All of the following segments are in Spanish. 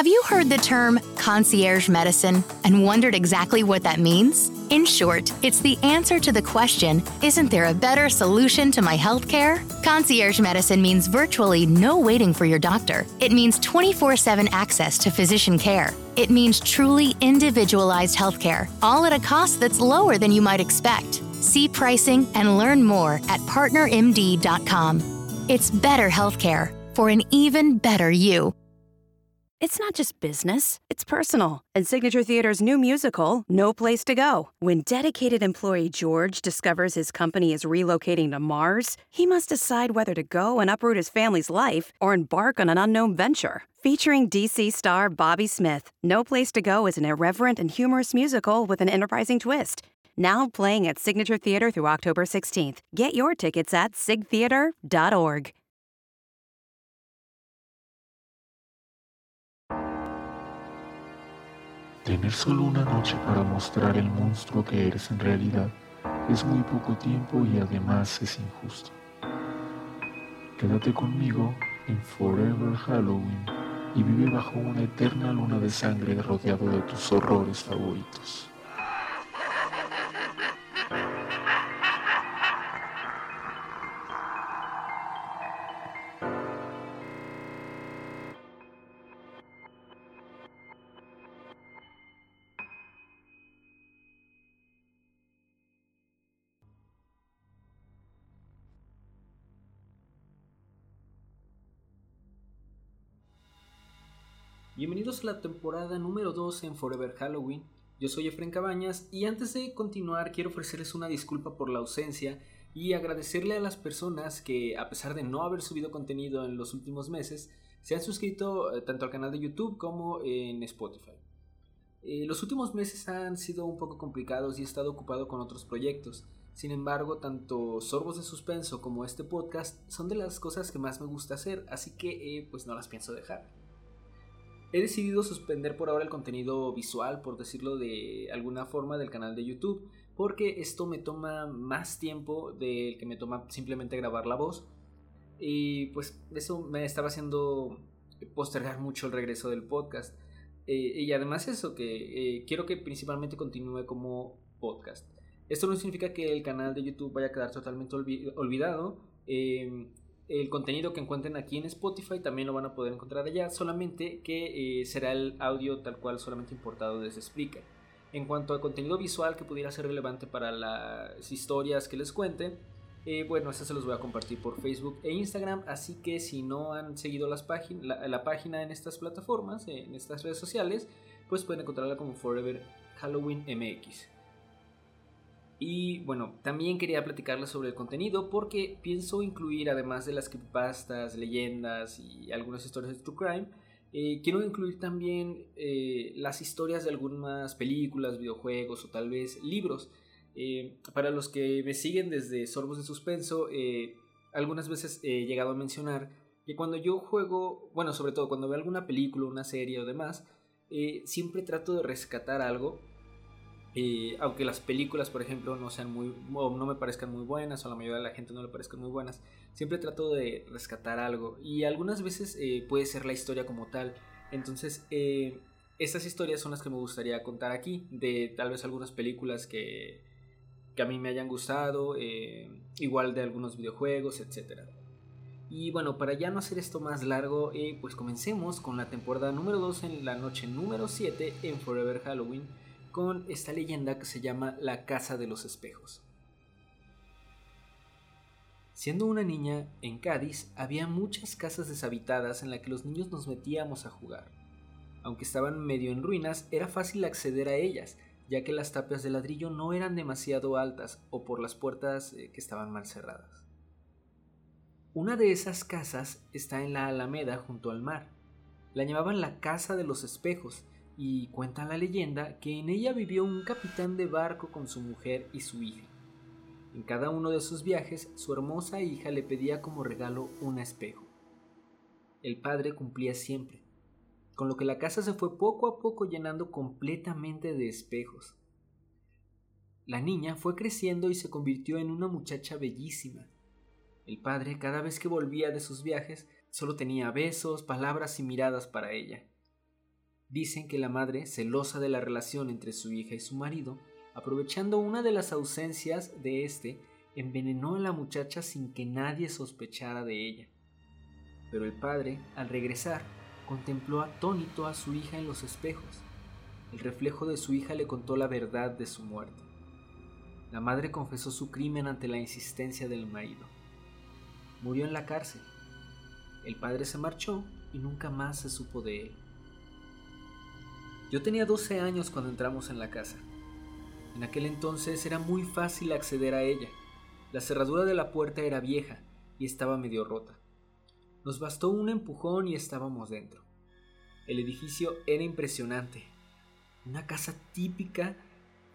Have you heard the term concierge medicine and wondered exactly what that means? In short, it's the answer to the question Isn't there a better solution to my healthcare? Concierge medicine means virtually no waiting for your doctor. It means 24 7 access to physician care. It means truly individualized healthcare, all at a cost that's lower than you might expect. See pricing and learn more at partnermd.com. It's better healthcare for an even better you. It's not just business, it's personal. And Signature Theater's new musical, No Place to Go. When dedicated employee George discovers his company is relocating to Mars, he must decide whether to go and uproot his family's life or embark on an unknown venture. Featuring DC star Bobby Smith, No Place to Go is an irreverent and humorous musical with an enterprising twist. Now playing at Signature Theater through October 16th. Get your tickets at sigtheater.org. Tener solo una noche para mostrar el monstruo que eres en realidad es muy poco tiempo y además es injusto. Quédate conmigo en Forever Halloween y vive bajo una eterna luna de sangre rodeado de tus horrores favoritos. Bienvenidos a la temporada número 2 en Forever Halloween. Yo soy Efren Cabañas y antes de continuar quiero ofrecerles una disculpa por la ausencia y agradecerle a las personas que a pesar de no haber subido contenido en los últimos meses, se han suscrito eh, tanto al canal de YouTube como en Spotify. Eh, los últimos meses han sido un poco complicados y he estado ocupado con otros proyectos. Sin embargo, tanto Sorbos de Suspenso como este podcast son de las cosas que más me gusta hacer, así que eh, pues no las pienso dejar. He decidido suspender por ahora el contenido visual, por decirlo de alguna forma, del canal de YouTube, porque esto me toma más tiempo del que me toma simplemente grabar la voz. Y pues eso me estaba haciendo postergar mucho el regreso del podcast. Eh, y además eso, que eh, quiero que principalmente continúe como podcast. Esto no significa que el canal de YouTube vaya a quedar totalmente olvidado. Eh, el contenido que encuentren aquí en Spotify también lo van a poder encontrar allá, solamente que eh, será el audio tal cual solamente importado desde Spreaker. En cuanto al contenido visual que pudiera ser relevante para las historias que les cuente, eh, bueno, eso se los voy a compartir por Facebook e Instagram, así que si no han seguido las la, la página en estas plataformas, en estas redes sociales, pues pueden encontrarla como Forever Halloween MX. Y bueno, también quería platicarles sobre el contenido porque pienso incluir, además de las creepypastas, leyendas y algunas historias de True Crime, eh, quiero incluir también eh, las historias de algunas películas, videojuegos o tal vez libros. Eh, para los que me siguen desde Sorbos de Suspenso, algunas veces he llegado a mencionar que cuando yo juego, bueno, sobre todo cuando veo alguna película, una serie o demás, siempre trato de rescatar algo aunque las películas, por ejemplo, no sean muy, no me parezcan muy buenas, o la mayoría de la gente no le parezcan muy buenas, siempre trato de rescatar algo. Y algunas veces eh, puede ser la historia como tal. Entonces, eh, estas historias son las que me gustaría contar aquí, de tal vez algunas películas que, que a mí me hayan gustado, eh, igual de algunos videojuegos, etc. Y bueno, para ya no hacer esto más largo, pues comencemos con la temporada número 2 en la noche número 7 en Forever Halloween con esta leyenda que se llama la Casa de los Espejos. Siendo una niña, en Cádiz había muchas casas deshabitadas en las que los niños nos metíamos a jugar. Aunque estaban medio en ruinas, era fácil acceder a ellas, ya que las tapias de ladrillo no eran demasiado altas o por las puertas eh, que estaban mal cerradas. Una de esas casas está en la Alameda junto al mar. La llamaban la Casa de los Espejos y cuenta la leyenda que en ella vivió un capitán de barco con su mujer y su hija. En cada uno de sus viajes, su hermosa hija le pedía como regalo un espejo. El padre cumplía siempre, con lo que la casa se fue poco a poco llenando completamente de espejos. La niña fue creciendo y se convirtió en una muchacha bellísima. El padre, cada vez que volvía de sus viajes, solo tenía besos, palabras y miradas para ella. Dicen que la madre, celosa de la relación entre su hija y su marido, aprovechando una de las ausencias de este, envenenó a la muchacha sin que nadie sospechara de ella. Pero el padre, al regresar, contempló atónito a su hija en los espejos. El reflejo de su hija le contó la verdad de su muerte. La madre confesó su crimen ante la insistencia del marido. Murió en la cárcel. El padre se marchó y nunca más se supo de él. Yo tenía 12 años cuando entramos en la casa. En aquel entonces era muy fácil acceder a ella. La cerradura de la puerta era vieja y estaba medio rota. Nos bastó un empujón y estábamos dentro. El edificio era impresionante. Una casa típica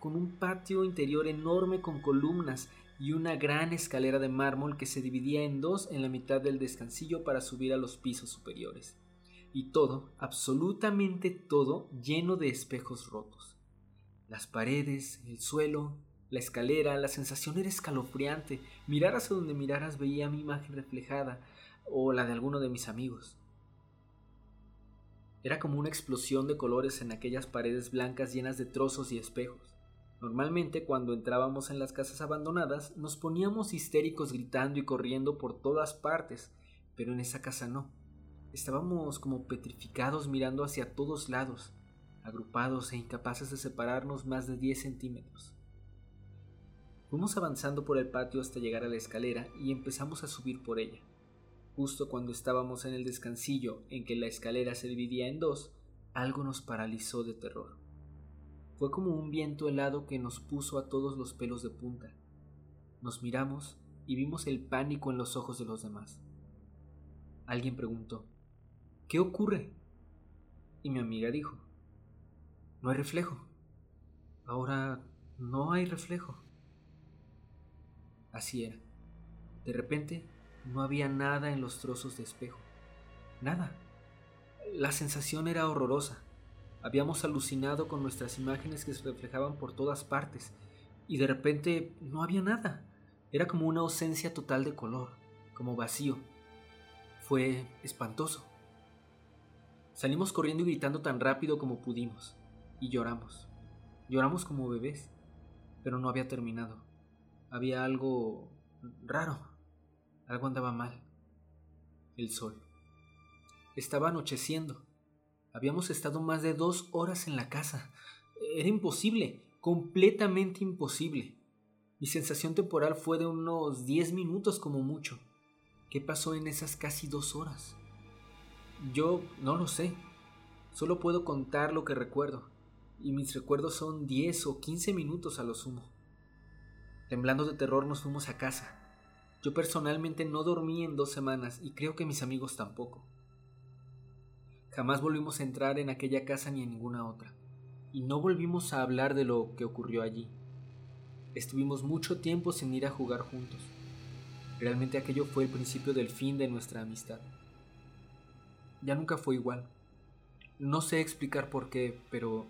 con un patio interior enorme con columnas y una gran escalera de mármol que se dividía en dos en la mitad del descansillo para subir a los pisos superiores y todo, absolutamente todo, lleno de espejos rotos. Las paredes, el suelo, la escalera, la sensación era escalofriante. Miraras a donde miraras veía mi imagen reflejada o la de alguno de mis amigos. Era como una explosión de colores en aquellas paredes blancas llenas de trozos y espejos. Normalmente cuando entrábamos en las casas abandonadas nos poníamos histéricos gritando y corriendo por todas partes, pero en esa casa no. Estábamos como petrificados mirando hacia todos lados, agrupados e incapaces de separarnos más de 10 centímetros. Fuimos avanzando por el patio hasta llegar a la escalera y empezamos a subir por ella. Justo cuando estábamos en el descansillo en que la escalera se dividía en dos, algo nos paralizó de terror. Fue como un viento helado que nos puso a todos los pelos de punta. Nos miramos y vimos el pánico en los ojos de los demás. Alguien preguntó, ¿Qué ocurre? Y mi amiga dijo, no hay reflejo. Ahora no hay reflejo. Así era. De repente no había nada en los trozos de espejo. Nada. La sensación era horrorosa. Habíamos alucinado con nuestras imágenes que se reflejaban por todas partes y de repente no había nada. Era como una ausencia total de color, como vacío. Fue espantoso. Salimos corriendo y gritando tan rápido como pudimos, y lloramos. Lloramos como bebés, pero no había terminado. Había algo raro. Algo andaba mal. El sol. Estaba anocheciendo. Habíamos estado más de dos horas en la casa. Era imposible, completamente imposible. Mi sensación temporal fue de unos diez minutos como mucho. ¿Qué pasó en esas casi dos horas? Yo no lo sé. Solo puedo contar lo que recuerdo. Y mis recuerdos son 10 o 15 minutos a lo sumo. Temblando de terror nos fuimos a casa. Yo personalmente no dormí en dos semanas y creo que mis amigos tampoco. Jamás volvimos a entrar en aquella casa ni en ninguna otra. Y no volvimos a hablar de lo que ocurrió allí. Estuvimos mucho tiempo sin ir a jugar juntos. Realmente aquello fue el principio del fin de nuestra amistad ya nunca fue igual. No sé explicar por qué, pero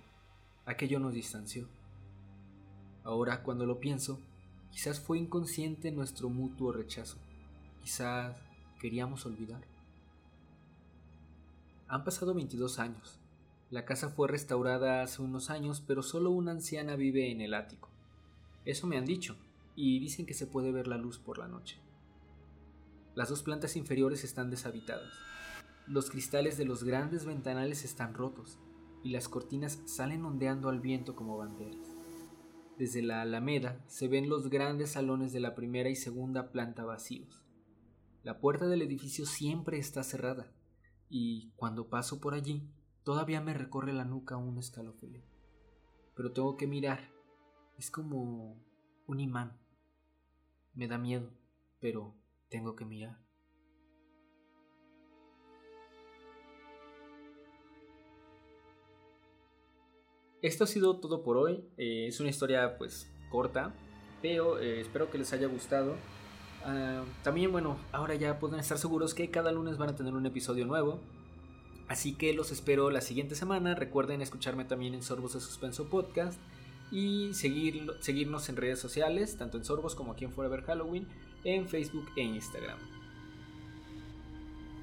aquello nos distanció. Ahora, cuando lo pienso, quizás fue inconsciente nuestro mutuo rechazo. Quizás queríamos olvidar. Han pasado 22 años. La casa fue restaurada hace unos años, pero solo una anciana vive en el ático. Eso me han dicho, y dicen que se puede ver la luz por la noche. Las dos plantas inferiores están deshabitadas. Los cristales de los grandes ventanales están rotos y las cortinas salen ondeando al viento como banderas. Desde la alameda se ven los grandes salones de la primera y segunda planta vacíos. La puerta del edificio siempre está cerrada y cuando paso por allí todavía me recorre la nuca un escalofrío. Pero tengo que mirar. Es como un imán. Me da miedo, pero tengo que mirar. Esto ha sido todo por hoy. Eh, es una historia pues corta, pero eh, espero que les haya gustado. Ah, también, bueno, ahora ya pueden estar seguros que cada lunes van a tener un episodio nuevo. Así que los espero la siguiente semana. Recuerden escucharme también en Sorbos de Suspenso Podcast y seguir, seguirnos en redes sociales, tanto en Sorbos como aquí en Forever Halloween, en Facebook e Instagram.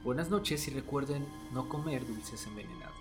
Buenas noches y recuerden no comer dulces envenenados.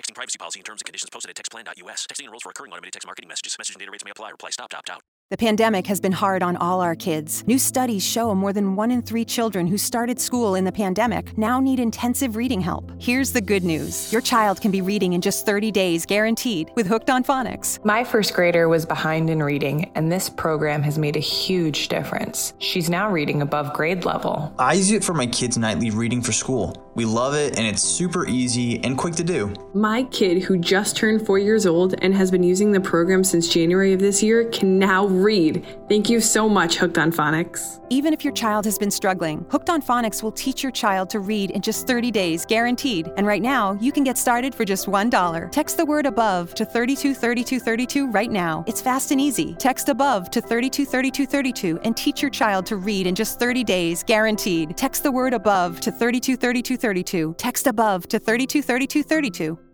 Texting privacy policy and terms and conditions posted at textplan.us. Texting enrolls for recurring automated text marketing messages. Message and data rates may apply. Reply stop to opt out. The pandemic has been hard on all our kids. New studies show more than one in three children who started school in the pandemic now need intensive reading help. Here's the good news your child can be reading in just 30 days, guaranteed, with Hooked on Phonics. My first grader was behind in reading, and this program has made a huge difference. She's now reading above grade level. I use it for my kids' nightly reading for school. We love it, and it's super easy and quick to do. My kid, who just turned four years old and has been using the program since January of this year, can now read. Thank you so much, Hooked on Phonics. Even if your child has been struggling, Hooked on Phonics will teach your child to read in just 30 days, guaranteed. And right now, you can get started for just $1. Text the word above to 323232 right now. It's fast and easy. Text above to 323232 and teach your child to read in just 30 days, guaranteed. Text the word above to 323232. Text above to 323232.